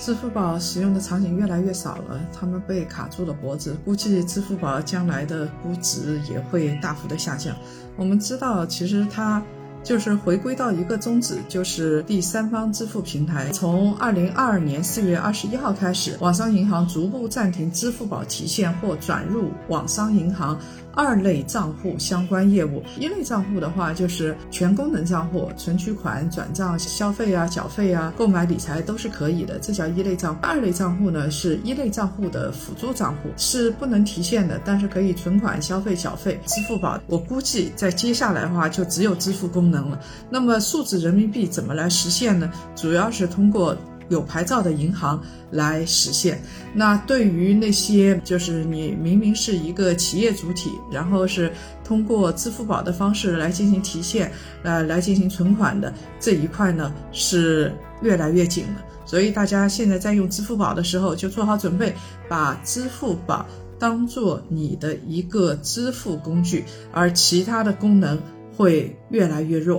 支付宝使用的场景越来越少了，他们被卡住了脖子，估计支付宝将来的估值也会大幅的下降。我们知道，其实它。就是回归到一个宗旨，就是第三方支付平台。从二零二二年四月二十一号开始，网商银行逐步暂停支付宝提现或转入网商银行二类账户相关业务。一类账户的话，就是全功能账户，存取款、转账、消费啊、缴费啊、购买理财都是可以的，这叫一类账户。二类账户呢，是一类账户的辅助账户，是不能提现的，但是可以存款、消费、缴费。支付宝，我估计在接下来的话，就只有支付功能。能了，那么数字人民币怎么来实现呢？主要是通过有牌照的银行来实现。那对于那些就是你明明是一个企业主体，然后是通过支付宝的方式来进行提现，呃，来进行存款的这一块呢，是越来越紧了。所以大家现在在用支付宝的时候，就做好准备，把支付宝当做你的一个支付工具，而其他的功能。会越来越弱。